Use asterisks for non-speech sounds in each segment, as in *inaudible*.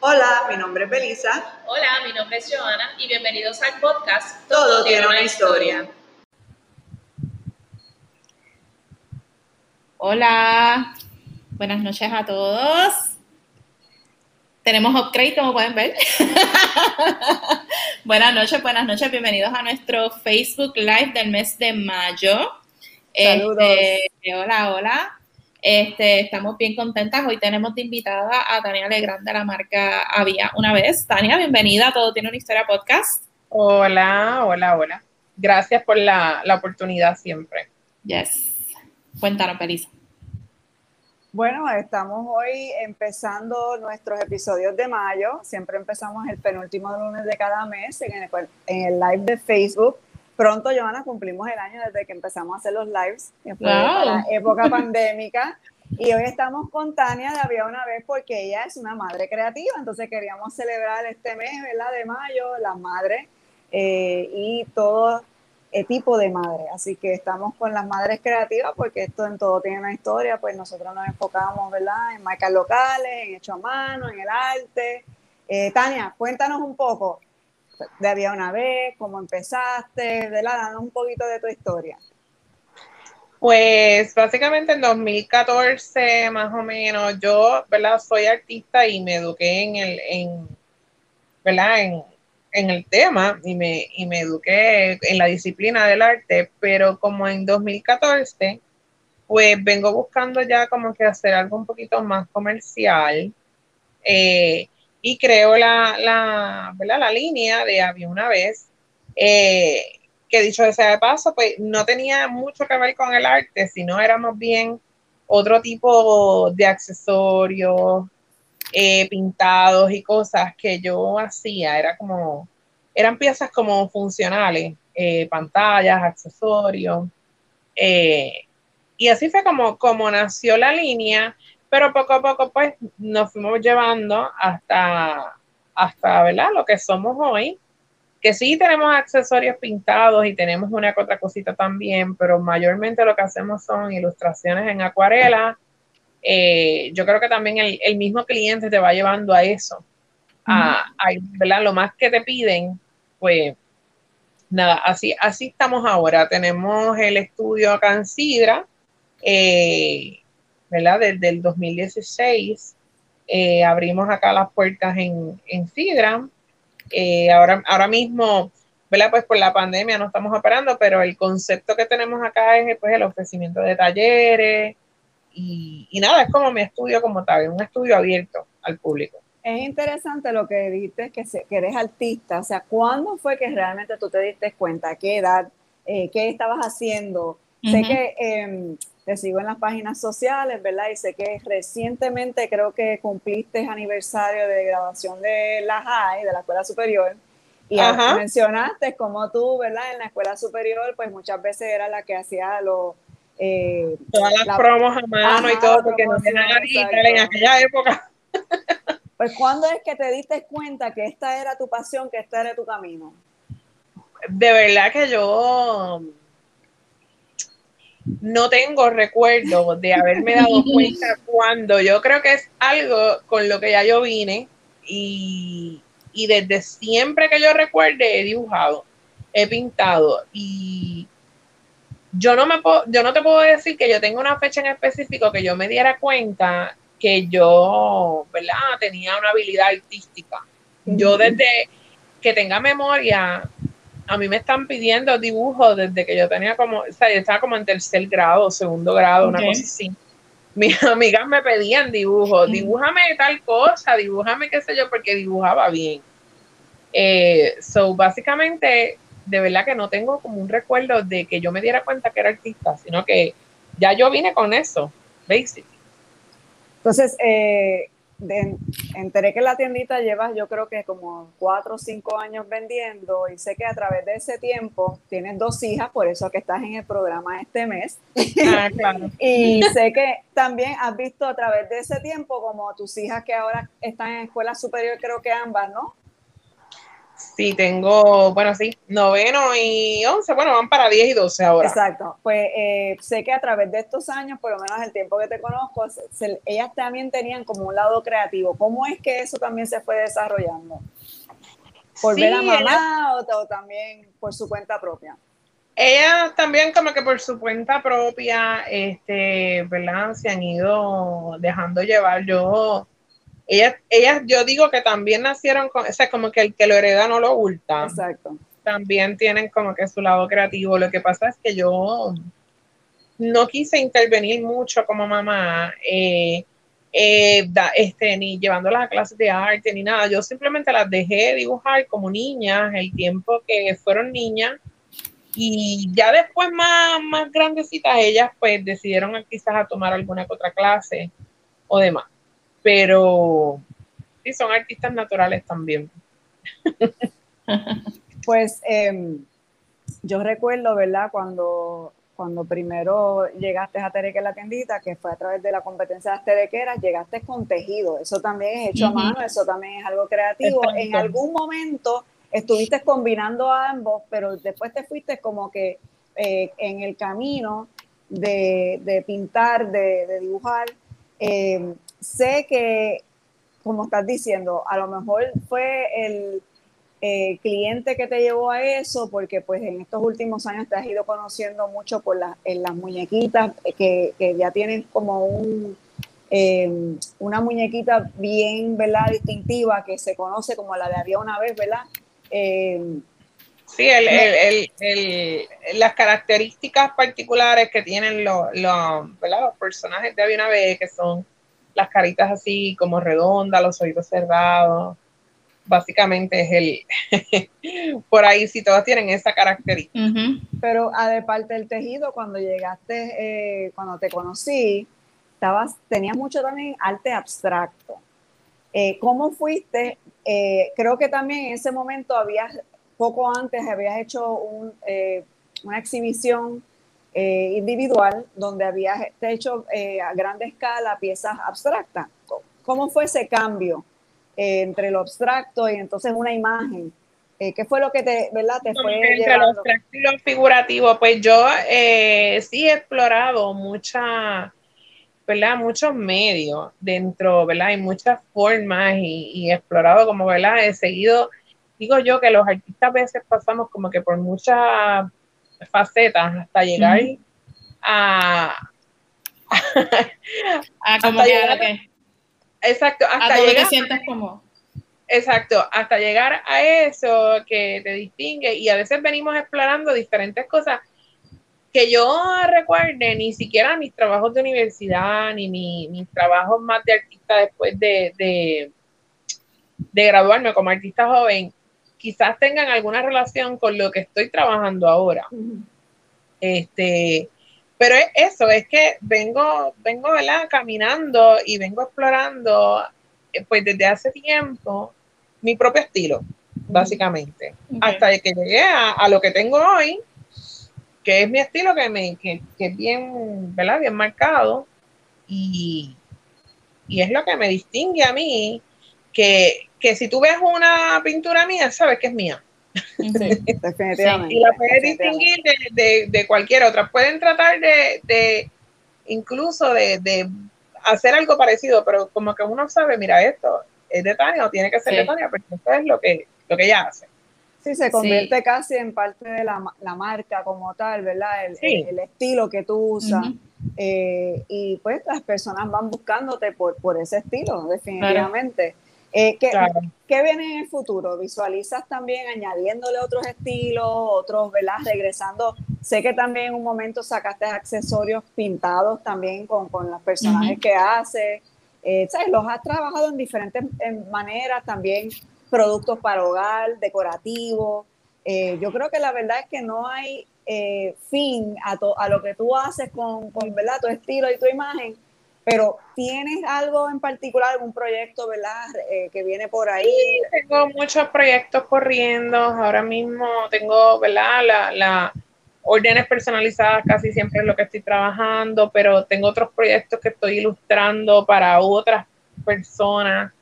Hola, mi nombre es Belisa. Hola, mi nombre es Joana y bienvenidos al podcast Todo, tiene una historia. Hola, buenas noches a todos. Tenemos upgrade, como pueden ver. *laughs* buenas noches, buenas noches. Bienvenidos a nuestro Facebook Live del mes de mayo. Saludos. Este, hola, hola. Este, estamos bien contentas. Hoy tenemos de invitada a Tania Legrand de la marca Había una vez. Tania, bienvenida a Todo Tiene una Historia Podcast. Hola, hola, hola. Gracias por la, la oportunidad siempre. Yes. Cuéntanos, Pelisa. Bueno, estamos hoy empezando nuestros episodios de mayo. Siempre empezamos el penúltimo lunes de cada mes en el, en el live de Facebook. Pronto, Joana, cumplimos el año desde que empezamos a hacer los lives, que fue Wow. la *laughs* época pandémica. Y hoy estamos con Tania de Había una vez porque ella es una madre creativa. Entonces queríamos celebrar este mes, ¿verdad? De mayo, las madres eh, y todo eh, tipo de madre. Así que estamos con las madres creativas porque esto en todo tiene una historia. Pues nosotros nos enfocamos, ¿verdad? En marcas locales, en hecho a mano, en el arte. Eh, Tania, cuéntanos un poco de Había una vez, cómo empezaste, ¿verdad? Danos un poquito de tu historia. Pues básicamente en 2014 más o menos, yo, ¿verdad? Soy artista y me eduqué en el, en, ¿verdad? En, en el tema y me, y me eduqué en la disciplina del arte, pero como en 2014, pues vengo buscando ya como que hacer algo un poquito más comercial eh, y creo la, la, la línea de Había una vez. eh, que dicho sea de paso, pues no tenía mucho que ver con el arte, sino éramos bien otro tipo de accesorios, eh, pintados y cosas que yo hacía. Era como, eran piezas como funcionales, eh, pantallas, accesorios. y así fue como, como nació la línea, pero poco a poco pues nos fuimos llevando hasta, hasta ¿verdad? lo que somos hoy que sí tenemos accesorios pintados y tenemos una que otra cosita también, pero mayormente lo que hacemos son ilustraciones en acuarela. Eh, yo creo que también el, el, mismo cliente te va llevando a eso, a, a, ¿verdad? Lo más que te piden, pues nada, así, así estamos ahora. Tenemos el estudio acá en Sidra, eh, ¿verdad? Desde el 2016 eh, abrimos acá las puertas en, en Sidra. Eh, ahora, ahora mismo, ¿verdad? Pues por la pandemia no estamos operando, pero el concepto que tenemos acá es pues, el ofrecimiento de talleres y, y nada, es como mi estudio como tal, un estudio abierto al público. Es interesante lo que dijiste, que, se, que eres artista, o sea, ¿cuándo fue que realmente tú te diste cuenta? ¿A qué edad? Eh, ¿Qué estabas haciendo? Uh -huh. Sé que eh, te sigo en las páginas sociales, ¿verdad? Y sé que recientemente creo que cumpliste aniversario de graduación de la HAI, de la escuela superior, y Ajá. mencionaste como tú, ¿verdad? En la escuela superior, pues muchas veces era la que hacía los... Eh, Todas las la, promos a mano ajá, y todo, porque no tenía en aquella época. Pues, ¿cuándo es que te diste cuenta que esta era tu pasión, que este era tu camino? De verdad que yo no tengo recuerdo de haberme dado *laughs* cuenta cuando. Yo creo que es algo con lo que ya yo vine y, y desde siempre que yo recuerde he dibujado, he pintado y yo no me puedo, yo no te puedo decir que yo tengo una fecha en específico que yo me diera cuenta que yo, ¿verdad? Tenía una habilidad artística. Yo desde que tenga memoria, a mí me están pidiendo dibujos desde que yo tenía como, o sea, yo estaba como en tercer grado, segundo grado, okay. una cosa así. Mis *laughs* amigas me pedían dibujos, dibújame tal cosa, dibújame qué sé yo, porque dibujaba bien. Eh, so, básicamente, de verdad que no tengo como un recuerdo de que yo me diera cuenta que era artista, sino que ya yo vine con eso, basic. Entonces, eh, de, enteré que la tiendita llevas yo creo que como cuatro o cinco años vendiendo y sé que a través de ese tiempo tienes dos hijas, por eso que estás en el programa este mes. Ah, *laughs* claro. y sé que también has visto a través de ese tiempo como tus hijas que ahora están en escuela superior, creo que ambas, ¿no? Sí, tengo, bueno, sí, noveno y once, bueno, van para diez y doce ahora. Exacto, pues eh, sé que a través de estos años, por lo menos el tiempo que te conozco, ellas también tenían como un lado creativo. ¿Cómo es que eso también se fue desarrollando? ¿Por ver a mamá o, también por su cuenta propia? Ellas también como que por su cuenta propia, este, ¿verdad? Se han ido dejando llevar. Yo ellas, ellas, yo digo que también nacieron con, o sea, como que el que lo hereda no lo oculta. Exacto. También tienen como que su lado creativo. Lo que pasa es que yo no quise intervenir mucho como mamá, eh, eh, este, ni llevándolas a clases de arte ni nada. Yo simplemente las dejé dibujar como niñas el tiempo que fueron niñas. Y ya después más, más grandecitas, ellas pues decidieron quizás a tomar alguna otra clase o demás pero sí, son artistas naturales también. *laughs* Pues em, yo recuerdo, ¿verdad? Cuando, cuando primero llegaste a Tereque la tiendita, que fue a través de la competencia de las terequeras, llegaste con tejido. Eso también es hecho a mano, eso también es algo creativo. En algún momento estuviste combinando ambos, pero después te fuiste como que eh, en el camino de, pintar, de, dibujar. Em, sé que, como estás diciendo, a lo mejor fue el eh, cliente que te llevó a eso, porque pues en estos últimos años te has ido conociendo mucho por en las muñequitas que, ya tienen como un, em, una muñequita bien, ¿verdad? Distintiva que se conoce como la de había una vez, ¿verdad? Em, sí, el, el, el, las características particulares que tienen los, los, los personajes de había una vez, que son las caritas así como redondas, los oídos cerrados. Básicamente es el, *laughs* por ahí sí todas tienen esa característica. Pero aparte del tejido, cuando llegaste, eh, cuando te conocí, estabas, tenías mucho también arte abstracto. Eh, ¿Cómo fuiste? Eh, creo que también en ese momento habías, poco antes habías hecho un, una exhibición eh, individual donde habías hecho eh, a gran escala piezas abstractas. ¿Cómo fue ese cambio eh, entre lo abstracto y entonces una imagen? ¿Qué fue lo que te, ¿verdad? te fue entre lo abstracto y lo figurativo? Pues yo sí he explorado mucha, ¿verdad? muchos medios dentro, ¿verdad? Hay muchas formas y, he explorado como, ¿verdad? He seguido, digo yo que los artistas a veces pasamos como que por muchas facetas hasta llegar a, a *laughs* como llegar a exacto hasta a llegar, que sientes como exacto hasta llegar a eso que te distingue y a veces venimos explorando diferentes cosas que yo recuerde ni siquiera mis trabajos de universidad ni mis trabajos más de artista después de, de, de graduarme como artista joven quizás tengan alguna relación con lo que estoy trabajando ahora. Este, pero es eso, es que vengo, vengo, ¿verdad? Caminando y vengo explorando, eh, pues desde hace tiempo, mi propio estilo, básicamente. Hasta que llegué a, lo que tengo hoy, que es mi estilo que, me, que, es bien, ¿verdad? Bien marcado. Y, y es lo que me distingue a mí, que, que si tú ves una pintura mía, sabes que es mía. Sí, definitivamente. y la puedes distinguir de, cualquier otra. Pueden tratar de, incluso de, hacer algo parecido, pero como que uno sabe, mira, esto es de Tania o tiene que ser de Tania, porque esto es lo que, lo que ella hace. Sí, se convierte casi en parte de la, marca como tal, ¿verdad? El, estilo que tú usas. Eh, y pues las personas van buscándote por, por ese estilo, definitivamente. Eh, ¿qué, viene en el futuro? ¿Visualizas también añadiéndole otros estilos, otros, ¿verdad? Regresando. Sé que también en un momento sacaste accesorios pintados también con, con los personajes que haces. Eh, ¿sabes? Los has trabajado en diferentes maneras, también productos para hogar, decorativos. Eh, yo creo que la verdad es que no hay fin a, a, lo que tú haces con, con ¿verdad? tu estilo y tu imagen pero ¿tienes algo en particular, algún proyecto, verdad, eh, que viene por ahí? tengo muchos proyectos corriendo. Ahora mismo tengo, ¿verdad? La, la órdenes personalizadas casi siempre es lo que estoy trabajando, pero tengo otros proyectos que estoy ilustrando para otras personas.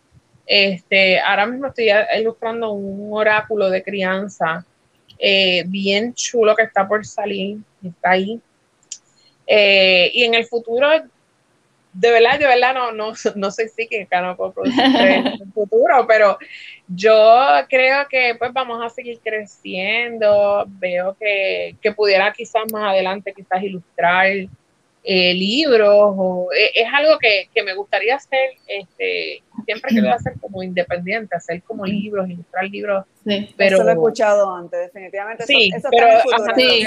Este, ahora mismo estoy ilustrando un oráculo de crianza eh, bien chulo que está por salir, está ahí. Eh, y en el futuro, de verdad, de verdad no, no, no que acá no puedo producir en el futuro, pero yo creo que pues vamos a seguir creciendo, veo que, que pudiera quizás más adelante quizás ilustrar eh, libros, o, eh, es algo que, me gustaría hacer, este, siempre quiero hacer como independiente, hacer como libros, ilustrar libros. pero, eso lo he escuchado antes, definitivamente. Sí, eso, pero sí.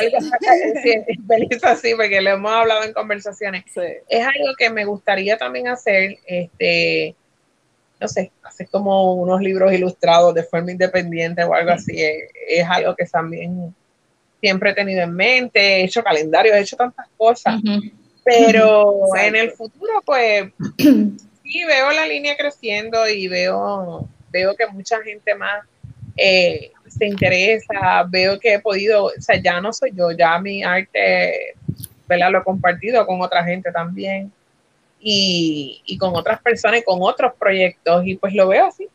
*laughs* así, porque lo hemos hablado en conversaciones. Es algo que me gustaría también hacer, este, no sé, hacer como unos libros ilustrados de forma independiente o algo así, es, algo que también siempre he tenido en mente, he hecho calendarios, he hecho tantas cosas. Pero *laughs* en el futuro, pues, *clears throat* sí veo la línea creciendo y veo, veo que mucha gente más eh, se interesa, veo que he podido, o sea, ya no soy yo, ya mi arte, ¿verdad? Lo he compartido con otra gente también y, y con otras personas y con otros proyectos y pues lo veo así,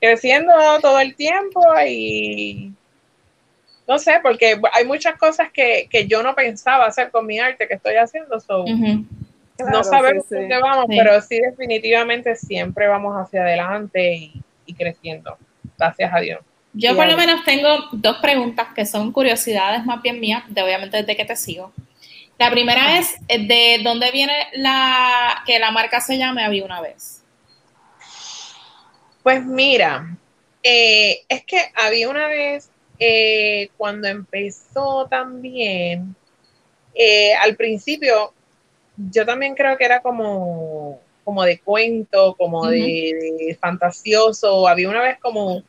creciendo todo el tiempo y no sé, porque hay muchas cosas que, yo no pensaba hacer con mi arte que estoy haciendo. no sabemos dónde vamos, pero sí definitivamente siempre vamos hacia adelante y, creciendo. Gracias a Dios. Yo por lo menos tengo dos preguntas que son curiosidades más bien mías, de obviamente desde que te sigo. La primera es, eh, ¿de dónde viene la que la marca se llame Había una vez? Pues mira, eh, es que había una vez eh, cuando empezó también, eh, al principio, yo también creo que era como, como de cuento, como de, fantasioso. Había una vez como,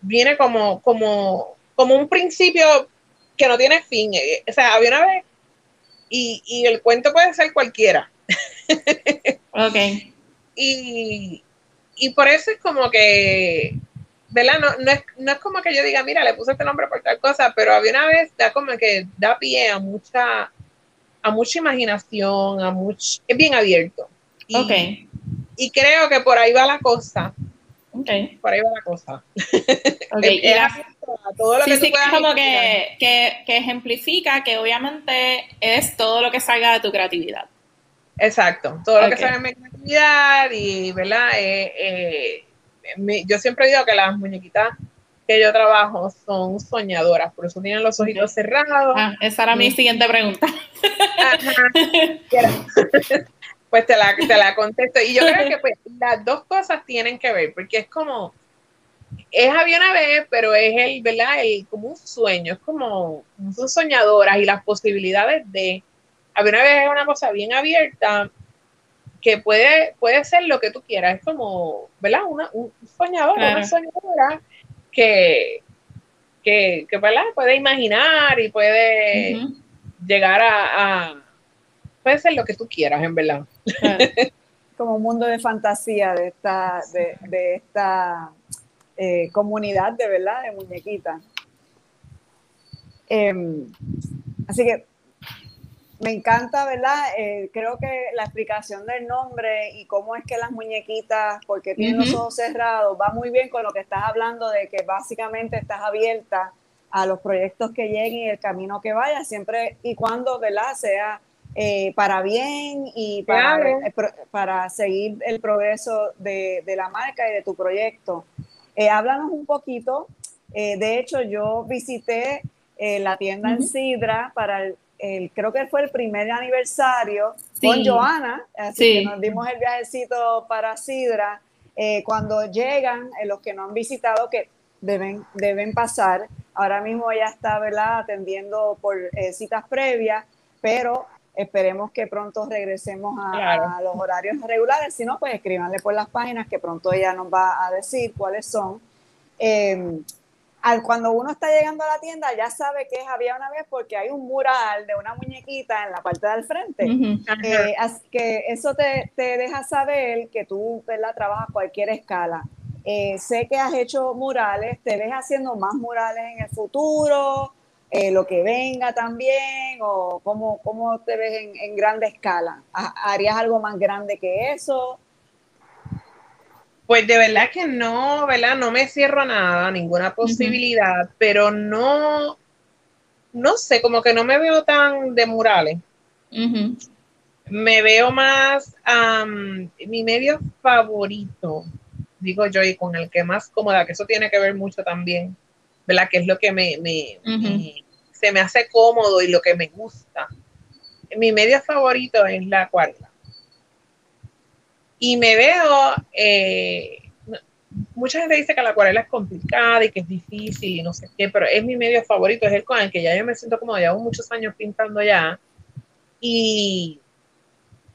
viene como, como, como un principio que no tiene fin. Eh, o sea, había una vez, y, y el cuento puede ser cualquiera. *laughs* ok. Y, y por eso es como que ¿verdad? No, no, es, no es como que yo diga, mira, le puse este nombre por tal cosa, pero había una vez, da como que da pie a mucha, a mucha imaginación, a mucho, es bien abierto. Y, ok. Y creo que por ahí va la cosa. Ok. Por ahí va la cosa. *laughs* Ok. todo lo que sí, como que, que, que, ejemplifica que obviamente es todo lo que salga de tu creatividad. Exacto, todo lo que salga de mi creatividad y, ¿verdad? Eh, eh, yo siempre digo que las muñequitas que yo trabajo son soñadoras, por eso tienen los ojitos cerrados. Ah, esa era mi siguiente pregunta. pues te la, te la contesto. Y yo creo que pues, las dos cosas tienen que ver, porque es como, es había una vez, pero es el, ¿verdad? El, como un sueño, es como, son soñadoras y las posibilidades de, había una vez es una cosa bien abierta que puede, puede ser lo que tú quieras, es como, ¿verdad? Una, un soñador, una soñadora que, que, que ¿verdad? puede imaginar y puede llegar a, puede ser lo que tú quieras, en verdad. *laughs* como un mundo de fantasía de esta, de, de esta eh, comunidad de verdad de muñequitas. Em, así que me encanta, ¿verdad? Eh, creo que la explicación del nombre y cómo es que las muñequitas, porque tienen los ojos cerrados, va muy bien con lo que estás hablando de que básicamente estás abierta a los proyectos que lleguen y el camino que vaya, siempre y cuando, ¿verdad? Sea eh, para bien y para, eh, para seguir el progreso de, la marca y de tu proyecto. háblanos un poquito. de hecho, yo visité la tienda en Sidra para el creo que fue el primer aniversario con Joana, así que nos dimos el viajecito para Sidra. Eh, cuando llegan, eh, los que no han visitado, que deben, deben pasar, ahora mismo ya está ¿verdad? atendiendo por eh, citas previas, pero esperemos que pronto regresemos a, los horarios regulares, si no, pues escríbanle por las páginas que pronto ella nos va a decir cuáles son cuando uno está llegando a la tienda ya sabe que es había una vez porque hay un mural de una muñequita en la parte del frente. Eh, así que eso te, te, deja saber que tú ¿verdad? trabajas cualquier escala. Eh, sé que has hecho murales, te ves haciendo más murales en el futuro, eh, lo que venga también, o cómo, cómo te ves en, en grande escala. ¿Harías algo más grande que eso? Pues de verdad que no, ¿verdad? No me cierro a nada, ninguna posibilidad, pero no, no sé, como que no me veo tan de murales. Me veo más, mi medio favorito, digo yo, y con el que más cómoda, que eso tiene que ver mucho también, ¿verdad? Que es lo que me, se me hace cómodo y lo que me gusta. Mi medio favorito es la acuarela y me veo, eh, mucha gente dice que la acuarela es complicada y que es difícil y no sé qué, pero es mi medio favorito, es el con el que ya yo me siento como llevo muchos años pintando ya. Y,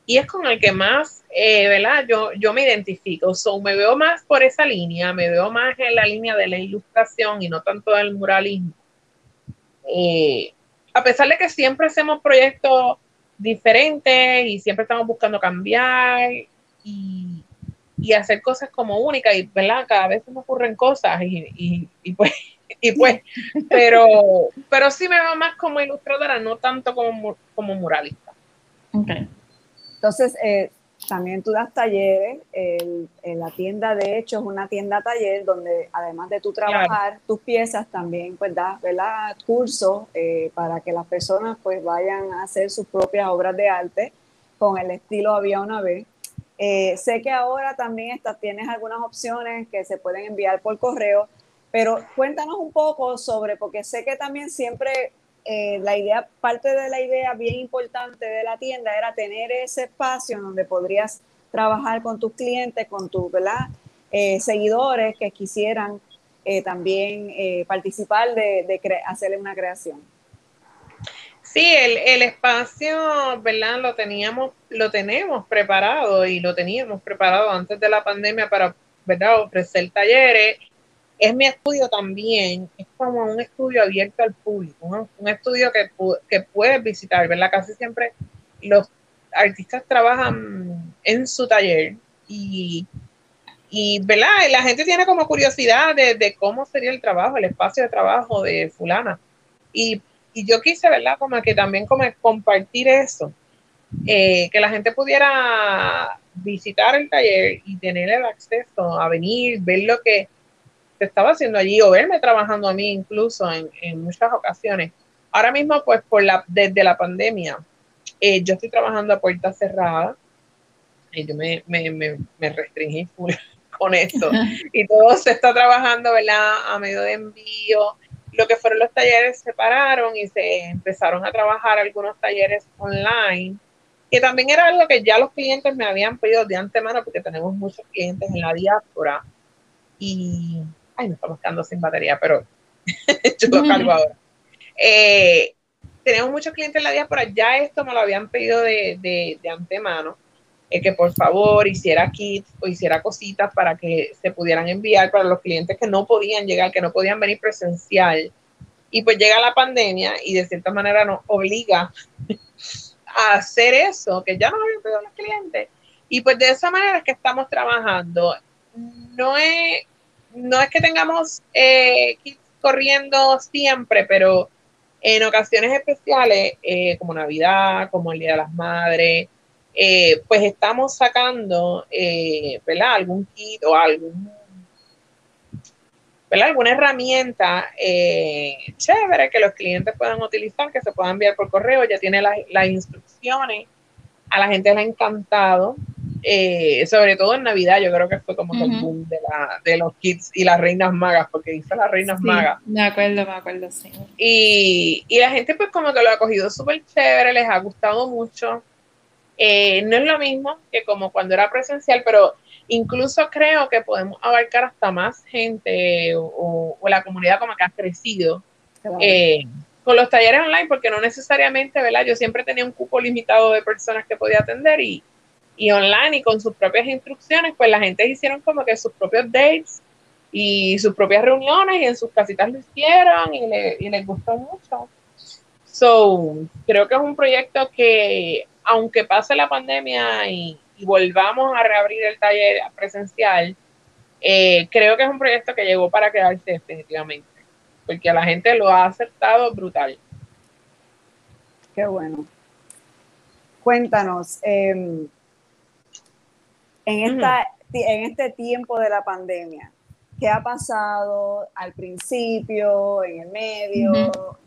y es con el que más, eh, ¿verdad? Yo, yo me identifico. So, me veo más por esa línea, me veo más en la línea de la ilustración y no tanto del muralismo. Eh, a pesar de que siempre hacemos proyectos diferentes y siempre estamos buscando cambiar y, hacer cosas como únicas y, ¿verdad? Cada vez se me ocurren cosas y, pues, *laughs* y pues, pero, pero sí me veo más como ilustradora, no tanto como, como muralista. Okay. Entonces, eh, también tú das talleres, en la tienda de hecho es una tienda taller donde además de tú trabajar tus piezas, también pues das ¿verdad? cursos eh, para que las personas pues vayan a hacer sus propias obras de arte con el estilo había una vez. Eh, sé que ahora también está, tienes algunas opciones que se pueden enviar por correo, pero cuéntanos un poco sobre, porque sé que también siempre eh, la idea, parte de la idea bien importante de la tienda era tener ese espacio donde podrías trabajar con tus clientes, con tus eh, seguidores que quisieran también participar de, de hacerle una creación. Sí, el, espacio, ¿verdad? Lo teníamos, lo tenemos preparado y lo teníamos preparado antes de la pandemia para, ¿verdad? Ofrecer talleres. Es mi estudio también, es como un estudio abierto al público, un estudio que, que puedes visitar, ¿verdad? Casi siempre los artistas trabajan en su taller y, y ¿verdad? La gente tiene como curiosidad de, de cómo sería el trabajo, el espacio de trabajo de fulana. Y y yo quise, ¿verdad? Como que también como compartir eso, eh, que la gente pudiera visitar el taller y tener el acceso a venir, ver lo que se estaba haciendo allí o verme trabajando a mí incluso en, muchas ocasiones. Ahora mismo, pues por la, desde la pandemia, eh, yo estoy trabajando a puerta cerrada y yo me, me, me, me restringí *laughs* con esto *laughs* y todo se está trabajando, ¿verdad? A medio de envío lo que fueron los talleres se pararon y se empezaron a trabajar algunos talleres online, que también era algo que ya los clientes me habían pedido de antemano porque tenemos muchos clientes en la diáspora. Y, ay, nos estamos quedando sin batería, pero *laughs* yo lo cargo ahora. Eh, tenemos muchos clientes en la diáspora, ya esto me lo habían pedido de, de, de antemano que por favor hiciera kits o hiciera cositas para que se pudieran enviar para los clientes que no podían llegar, que no podían venir presencial. Y pues llega la pandemia y de cierta manera nos obliga a hacer eso, que ya no habían pedido los clientes. Y pues de esa manera es que estamos trabajando. No es, no es que tengamos eh, kits corriendo siempre, pero en ocasiones especiales, eh, como Navidad, como el Día de las Madres, eh, pues estamos sacando, eh, ¿verdad? Algún kit o algún, ¿verdad? Alguna herramienta eh, chévere que los clientes puedan utilizar, que se puedan enviar por correo, ya tiene las, instrucciones, a la gente le ha encantado, sobre todo en Navidad, yo creo que fue como el boom de, la, de, los kits y las reinas magas, porque dice las reinas magas. Me acuerdo, me acuerdo, sí. Y, y la gente pues como que lo ha cogido súper chévere, les ha gustado mucho. Eh, no es lo mismo que como cuando era presencial, pero incluso creo que podemos abarcar hasta más gente o, la comunidad como que ha crecido eh, con los talleres online, porque no necesariamente, ¿verdad? Yo siempre tenía un cupo limitado de personas que podía atender y, y online y con sus propias instrucciones, pues la gente hicieron como que sus propios dates y sus propias reuniones y en sus casitas lo hicieron y, y les gustó mucho. So, creo que es un proyecto que aunque pase la pandemia y, volvamos a reabrir el taller presencial, eh, creo que es un proyecto que llegó para quedarse definitivamente, porque la gente lo ha aceptado brutal. Qué bueno. Cuéntanos, em, en esta, en este tiempo de la pandemia? ¿Qué ha pasado al principio, en el medio?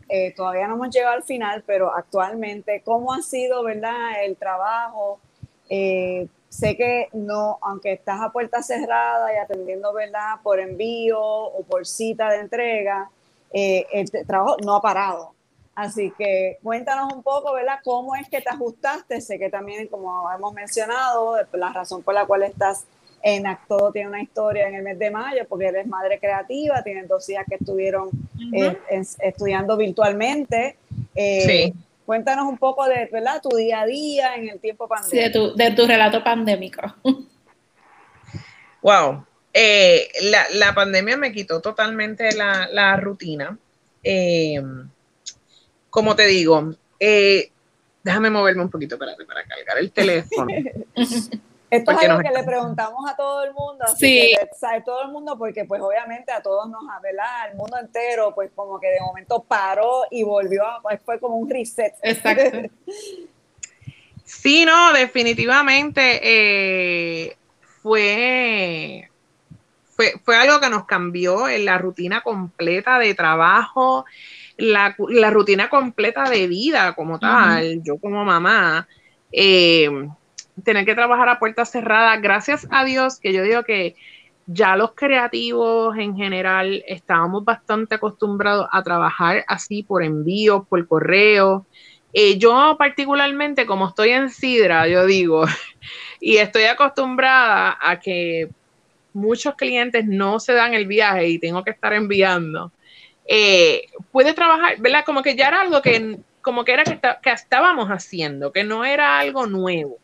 Eh, todavía no hemos llegado al final, pero actualmente, ¿cómo ha sido, verdad, el trabajo? Eh, sé que no, aunque estás a puerta cerrada y atendiendo, ¿verdad?, por envío o por cita de entrega, eh, el trabajo no ha parado. Así que cuéntanos un poco, ¿verdad?, cómo es que te ajustaste. Sé que también, como hemos mencionado, la razón por la cual estás en Acto tiene una historia en el mes de mayo, porque eres madre creativa, tienes dos hijas que estuvieron eh, estudiando virtualmente. Eh, sí Cuéntanos un poco de ¿verdad? tu día a día en el tiempo pandémico. de, tu, relato pandémico. *laughs* Wow. Eh, la, pandemia me quitó totalmente la, rutina. Eh, como te digo, eh, déjame moverme un poquito para, para cargar el teléfono. *laughs* Esto es algo que le preguntamos a todo el mundo, así que, ¿sabe? todo el mundo, porque pues obviamente a todos nos, ¿verdad? El mundo entero, pues como que de momento paró y volvió, pues fue como un reset. Exacto. *laughs* sí, no, definitivamente eh, fue, fue, fue algo que nos cambió en la rutina completa de trabajo, la, rutina completa de vida como tal, yo como mamá. Eh, tener que trabajar a puertas cerradas. Gracias a Dios que yo digo que ya los creativos en general estábamos bastante acostumbrados a trabajar así por envíos, por correo. Eh, yo particularmente, como estoy en Sidra, yo digo, *laughs* y estoy acostumbrada a que muchos clientes no se dan el viaje y tengo que estar enviando, eh, puede trabajar, ¿verdad? Como que ya era algo que, como que era que, que estábamos haciendo, que no era algo nuevo.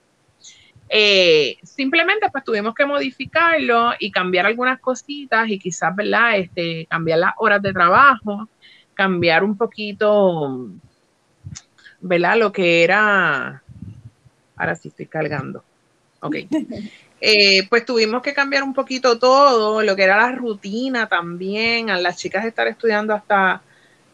Eh, simplemente pues tuvimos que modificarlo y cambiar algunas cositas y quizás, ¿verdad? Este, cambiar las horas de trabajo, cambiar un poquito, ¿verdad? Lo que era, ahora sí estoy cargando, ok. *laughs* Eh, pues tuvimos que cambiar un poquito todo, lo que era la rutina también, a las chicas estar estudiando hasta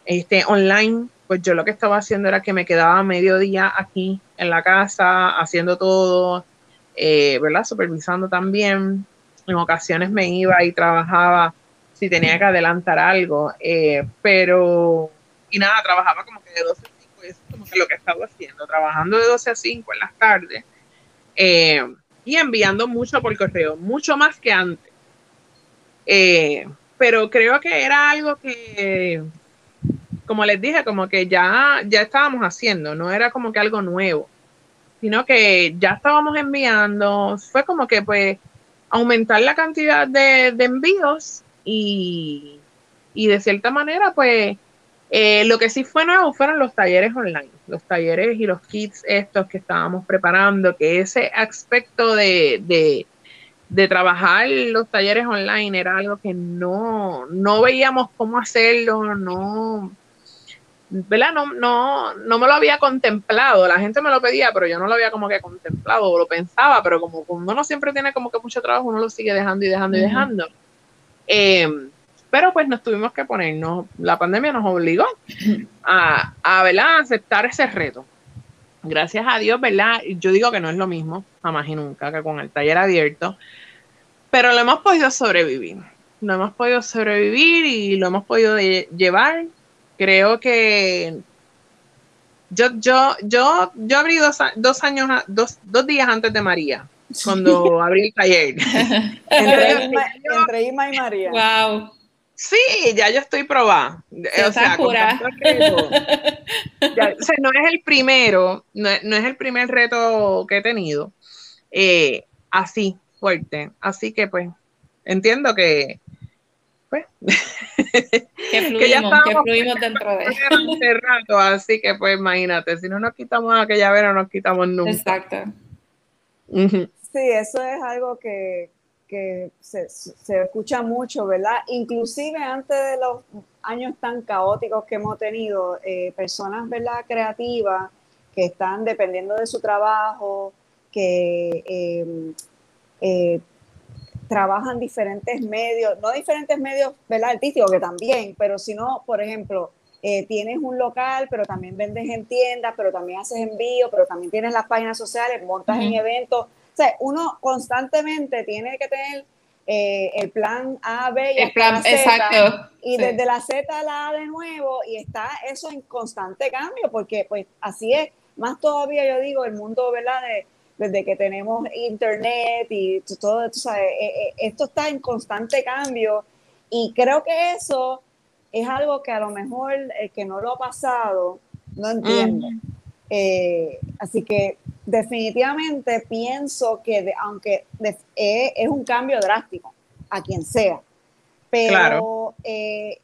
este, online, pues yo lo que estaba haciendo era que me quedaba medio día aquí en la casa haciendo todo, eh, ¿verdad? Supervisando también. En ocasiones me iba y trabajaba si tenía que adelantar algo, eh, pero, y nada, trabajaba como que de 12 a 5, eso es como que lo que estaba haciendo, trabajando de 12 a 5 en las tardes eh, y enviando mucho por correo, mucho más que antes. pero creo que era algo que, como les dije, como que ya, ya estábamos haciendo, no era como que algo nuevo sino que ya estábamos enviando, fue como que pues aumentar la cantidad de, envíos y, de cierta manera pues eh, lo que sí fue nuevo fueron los talleres online, los talleres y los kits estos que estábamos preparando, que ese aspecto de, de, de trabajar los talleres online era algo que no, no veíamos cómo hacerlo, no, ¿verdad? No, no, no me lo había contemplado, la gente me lo pedía, pero yo no lo había como que contemplado, o lo pensaba, pero como, uno siempre tiene como que mucho trabajo, uno lo sigue dejando y dejando y dejando. Eh, pero pues nos tuvimos que ponernos, la pandemia nos obligó a, a, ¿verdad? aceptar ese reto. Gracias a Dios, ¿verdad? Yo digo que no es lo mismo, jamás y nunca, que con el taller abierto, pero lo hemos podido sobrevivir. Lo hemos podido sobrevivir y lo hemos podido llevar creo que yo, yo, yo, yo abrí dos, dos años, dos, dos días antes de María, cuando abrí el taller. *laughs* entre, Ima, y María. Wow. Sí, ya yo estoy probada. o sea, no es el primero, no, es el primer reto que he tenido. Eh, así, fuerte. Así que pues, entiendo que, pues, que *laughs* fluimos, que, fluimos dentro de hace rato, así que pues imagínate, si no nos quitamos aquella vez, no nos quitamos nunca. Exacto. Sí, eso es algo que, se, escucha mucho, ¿verdad? Inclusive antes de los años tan caóticos que hemos tenido, eh, personas, ¿verdad? Creativas que están dependiendo de su trabajo, que eh, eh, trabajan diferentes medios, no diferentes medios ¿verdad? artísticos, que también, pero si no, por ejemplo, eh, tienes un local, pero también vendes en tiendas, pero también haces envío, pero también tienes las páginas sociales, montas en eventos, O sea, uno constantemente tiene que tener eh, el plan A, B y el plan, la Z, exacto. Y desde la Z a la A de nuevo, y está eso en constante cambio, porque pues así es, más todavía yo digo, el mundo, ¿verdad? De, desde que tenemos internet y todo, tú sabes, eh, eh, esto está en constante cambio. Y creo que eso es algo que a lo mejor el que no lo ha pasado no entiende. así que definitivamente pienso que aunque eh, es un cambio drástico a quien sea, pero eh,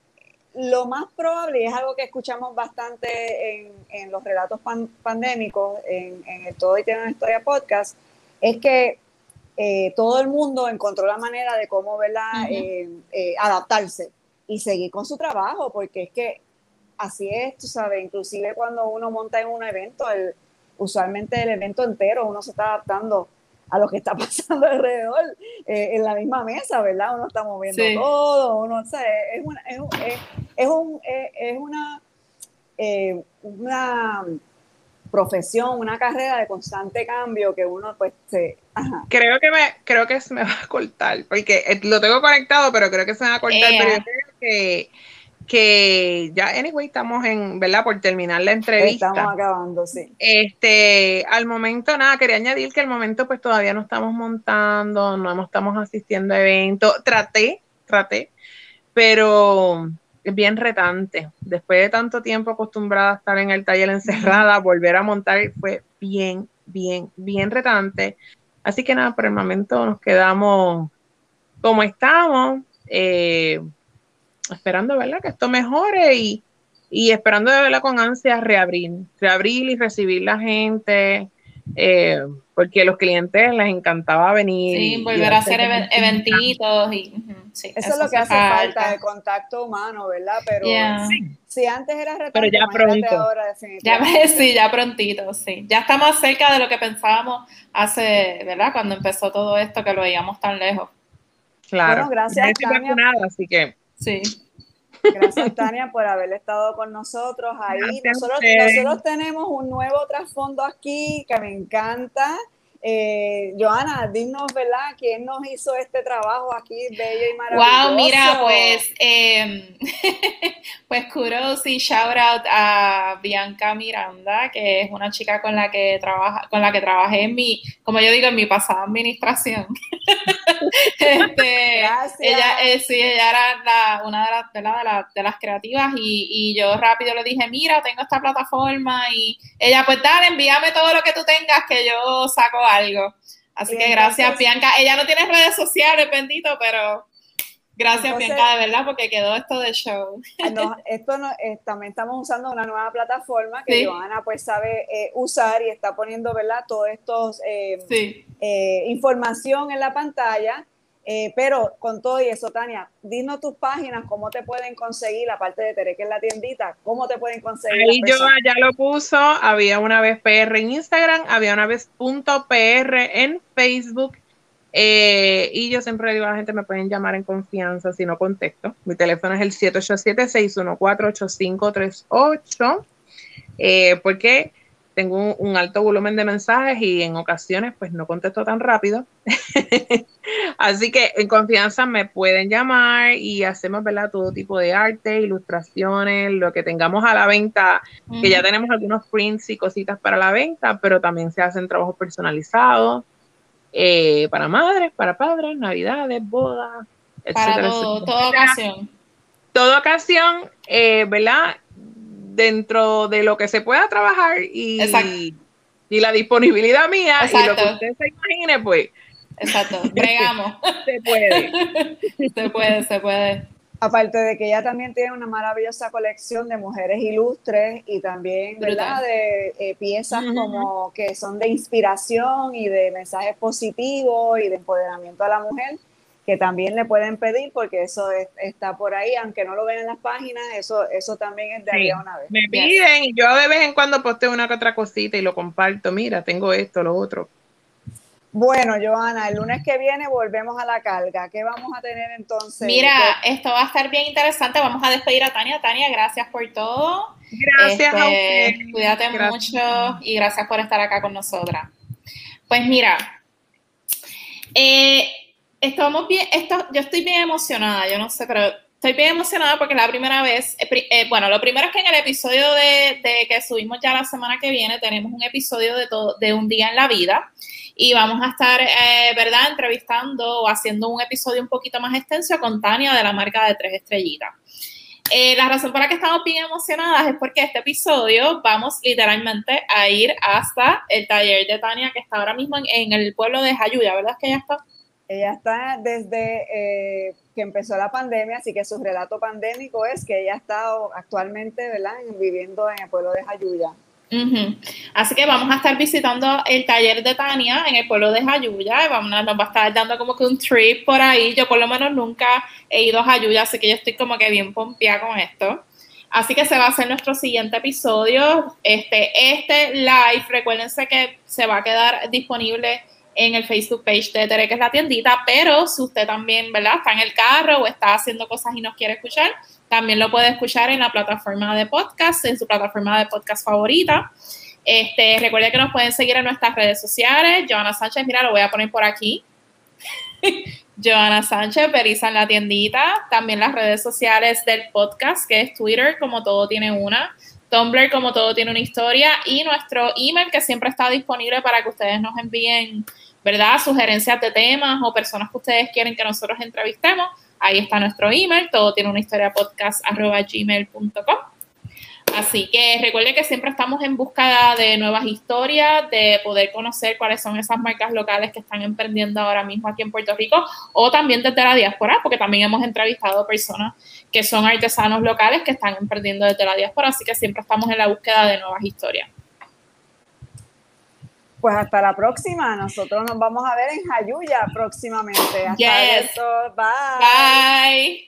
lo más probable, y es algo que escuchamos bastante en, los relatos pandémicos, en, el Todo y Tiene una Historia podcast, es que eh, todo el mundo encontró la manera de cómo adaptarse y seguir con su trabajo, porque es que así es, tú sabes, inclusive cuando uno monta en un evento, el, usualmente el evento entero uno se está adaptando a lo que está *laughs* pasando alrededor eh, en la misma mesa, ¿verdad? Uno está moviendo todo, uno, o sea, es una, es, es, un, es una, eh, una profesión, una carrera de constante cambio que uno pues se... Creo que me, creo que se me va a cortar, porque eh, lo tengo conectado, pero creo que se me va a cortar, pero yo creo que que ya, anyway, estamos en, ¿verdad? Por terminar la entrevista. Estamos acabando, sí. Este, al momento, nada, quería añadir que al momento, pues todavía no estamos montando, no estamos asistiendo a eventos. Traté, traté, pero es bien retante. Después de tanto tiempo acostumbrada a estar en el taller encerrada, volver a montar fue bien, bien, bien retante. Así que nada, por el momento nos quedamos como estamos. Eh, esperando, ¿verdad? Que esto mejore y, y esperando de verdad con ansias reabrir, reabrir y recibir la gente, eh, porque a los clientes les encantaba venir. Sí, volver a hacer eventitos y eso, es lo que hace falta. el contacto humano, ¿verdad? Pero si antes era retante, pero ya pronto. Ahora, ya, sí, ya prontito, sí. Ya estamos cerca de lo que pensábamos hace, ¿verdad? Cuando empezó todo esto, que lo veíamos tan lejos. Claro. Bueno, gracias, Tania. Nada, así que Sí. Gracias, Tania, por haber estado con nosotros ahí. Nosotros, nosotros, tenemos un nuevo trasfondo aquí que me encanta. Eh, Joana, dinos, ¿verdad? ¿Quién nos hizo este trabajo aquí bello y maravilloso? Wow, mira, pues, eh, *laughs* pues kudos y shout out a Bianca Miranda, que es una chica con la que trabaja, con la que trabajé en mi, como yo digo, en mi pasada administración. *laughs* este, Gracias. Ella, eh, sí, ella era una de, las, de, la, de, las creativas y, y yo rápido le dije, mira, tengo esta plataforma y ella, pues dale, envíame todo lo que tú tengas que yo saco algo. Así que gracias, Bianca. Ella no tiene redes sociales, bendito, pero gracias, Bianca, de verdad, porque quedó esto de show. No, esto no, eh, también estamos usando una nueva plataforma que Joana pues sabe eh, usar y está poniendo, ¿verdad? Todo estos eh, información en la pantalla eh, pero con todo y eso, Tania, dinos tus páginas, cómo te pueden conseguir, la parte de Tere, que es la tiendita, cómo te pueden conseguir. Ahí yo ya lo puso, había una vez PR en Instagram, había una vez punto PR en Facebook. Eh, y yo siempre digo a la gente, me pueden llamar en confianza si no contesto. Mi teléfono es el 787-614-8538. Eh, porque tengo un, alto volumen de mensajes y en ocasiones pues no contesto tan rápido. *laughs* Así que en confianza me pueden llamar y hacemos ¿verdad? todo tipo de arte, ilustraciones, lo que tengamos a la venta, que ya tenemos algunos prints y cositas para la venta, pero también se hacen trabajos personalizados eh, para madres, para padres, navidades, bodas, etcétera. Para toda ocasión. Toda ocasión, eh, ¿verdad? Dentro de lo que se pueda trabajar y, y la disponibilidad mía y lo que usted se imagine, pues. Exacto, *laughs* bregamos. se puede. *laughs* se puede, se puede. Aparte de que ella también tiene una maravillosa colección de mujeres ilustres y también, ¿verdad? De eh, piezas como que son de inspiración y de mensajes positivos y de empoderamiento a la mujer que también le pueden pedir porque eso está por ahí, aunque no lo ven en las páginas, eso, eso también es de sí, una vez. Me piden y yo de vez en cuando posteo una que otra cosita y lo comparto, mira, tengo esto, lo otro. Bueno, Joana, el lunes que viene volvemos a la carga. ¿Qué vamos a tener entonces? Mira, esto va a estar bien interesante. Vamos a despedir a Tania. Tania, gracias por todo. Gracias a este, Cuídate mucho y gracias por estar acá con nosotras. Pues mira, Eh, estamos bien, esto, yo estoy bien emocionada, yo no sé, pero estoy bien emocionada porque es la primera vez, eh, eh, bueno, lo primero es que en el episodio de, que subimos ya la semana que viene tenemos un episodio de, todo, de un día en la vida y vamos a estar, eh, ¿verdad?, entrevistando o haciendo un episodio un poquito más extenso con Tania de la marca de tres estrellitas. la razón por la que estamos bien emocionadas es porque este episodio vamos literalmente a ir hasta el taller de Tania que está ahora mismo en, el pueblo de Jayuya, ¿verdad que ella está? Ella está desde eh, que empezó la pandemia, así que su relato pandémico es que ella está actualmente ¿verdad? viviendo en el pueblo de Jayuya. Así que vamos a estar visitando el taller de Tania en el pueblo de Jayuya. Vamos, nos va a estar dando como que un trip por ahí. Yo por lo menos nunca he ido a Jayuya, así que yo estoy como que bien pompeada con esto. Así que se va a hacer nuestro siguiente episodio. Este, este live, recuérdense que se va a quedar disponible en el Facebook page de Tere, que es la tiendita, pero si usted también, ¿verdad? Está en el carro o está haciendo cosas y nos quiere escuchar, también lo puede escuchar en la plataforma de podcast, en su plataforma de podcast favorita. Este, recuerde que nos pueden seguir en nuestras redes sociales. Joana Sánchez, mira, lo voy a poner por aquí. *laughs* Joana Sánchez, Perisa en la tiendita. También las redes sociales del podcast, que es Twitter, como todo tiene una. Tumblr, como todo tiene una historia. Y nuestro email, que siempre está disponible para que ustedes nos envíen ¿verdad? Sugerencias de temas o personas que ustedes quieren que nosotros entrevistemos. Ahí está nuestro email, todo tiene una historia podcast gmail.com. Así que recuerde que siempre estamos en búsqueda de nuevas historias, de poder conocer cuáles son esas marcas locales que están emprendiendo ahora mismo aquí en Puerto Rico o también desde la diáspora, porque también hemos entrevistado personas que son artesanos locales que están emprendiendo desde la diáspora, así que siempre estamos en la búsqueda de nuevas historias. Pues hasta la próxima. Nosotros nos vamos a ver en Jayuya próximamente. Hasta yes. Bye. Bye.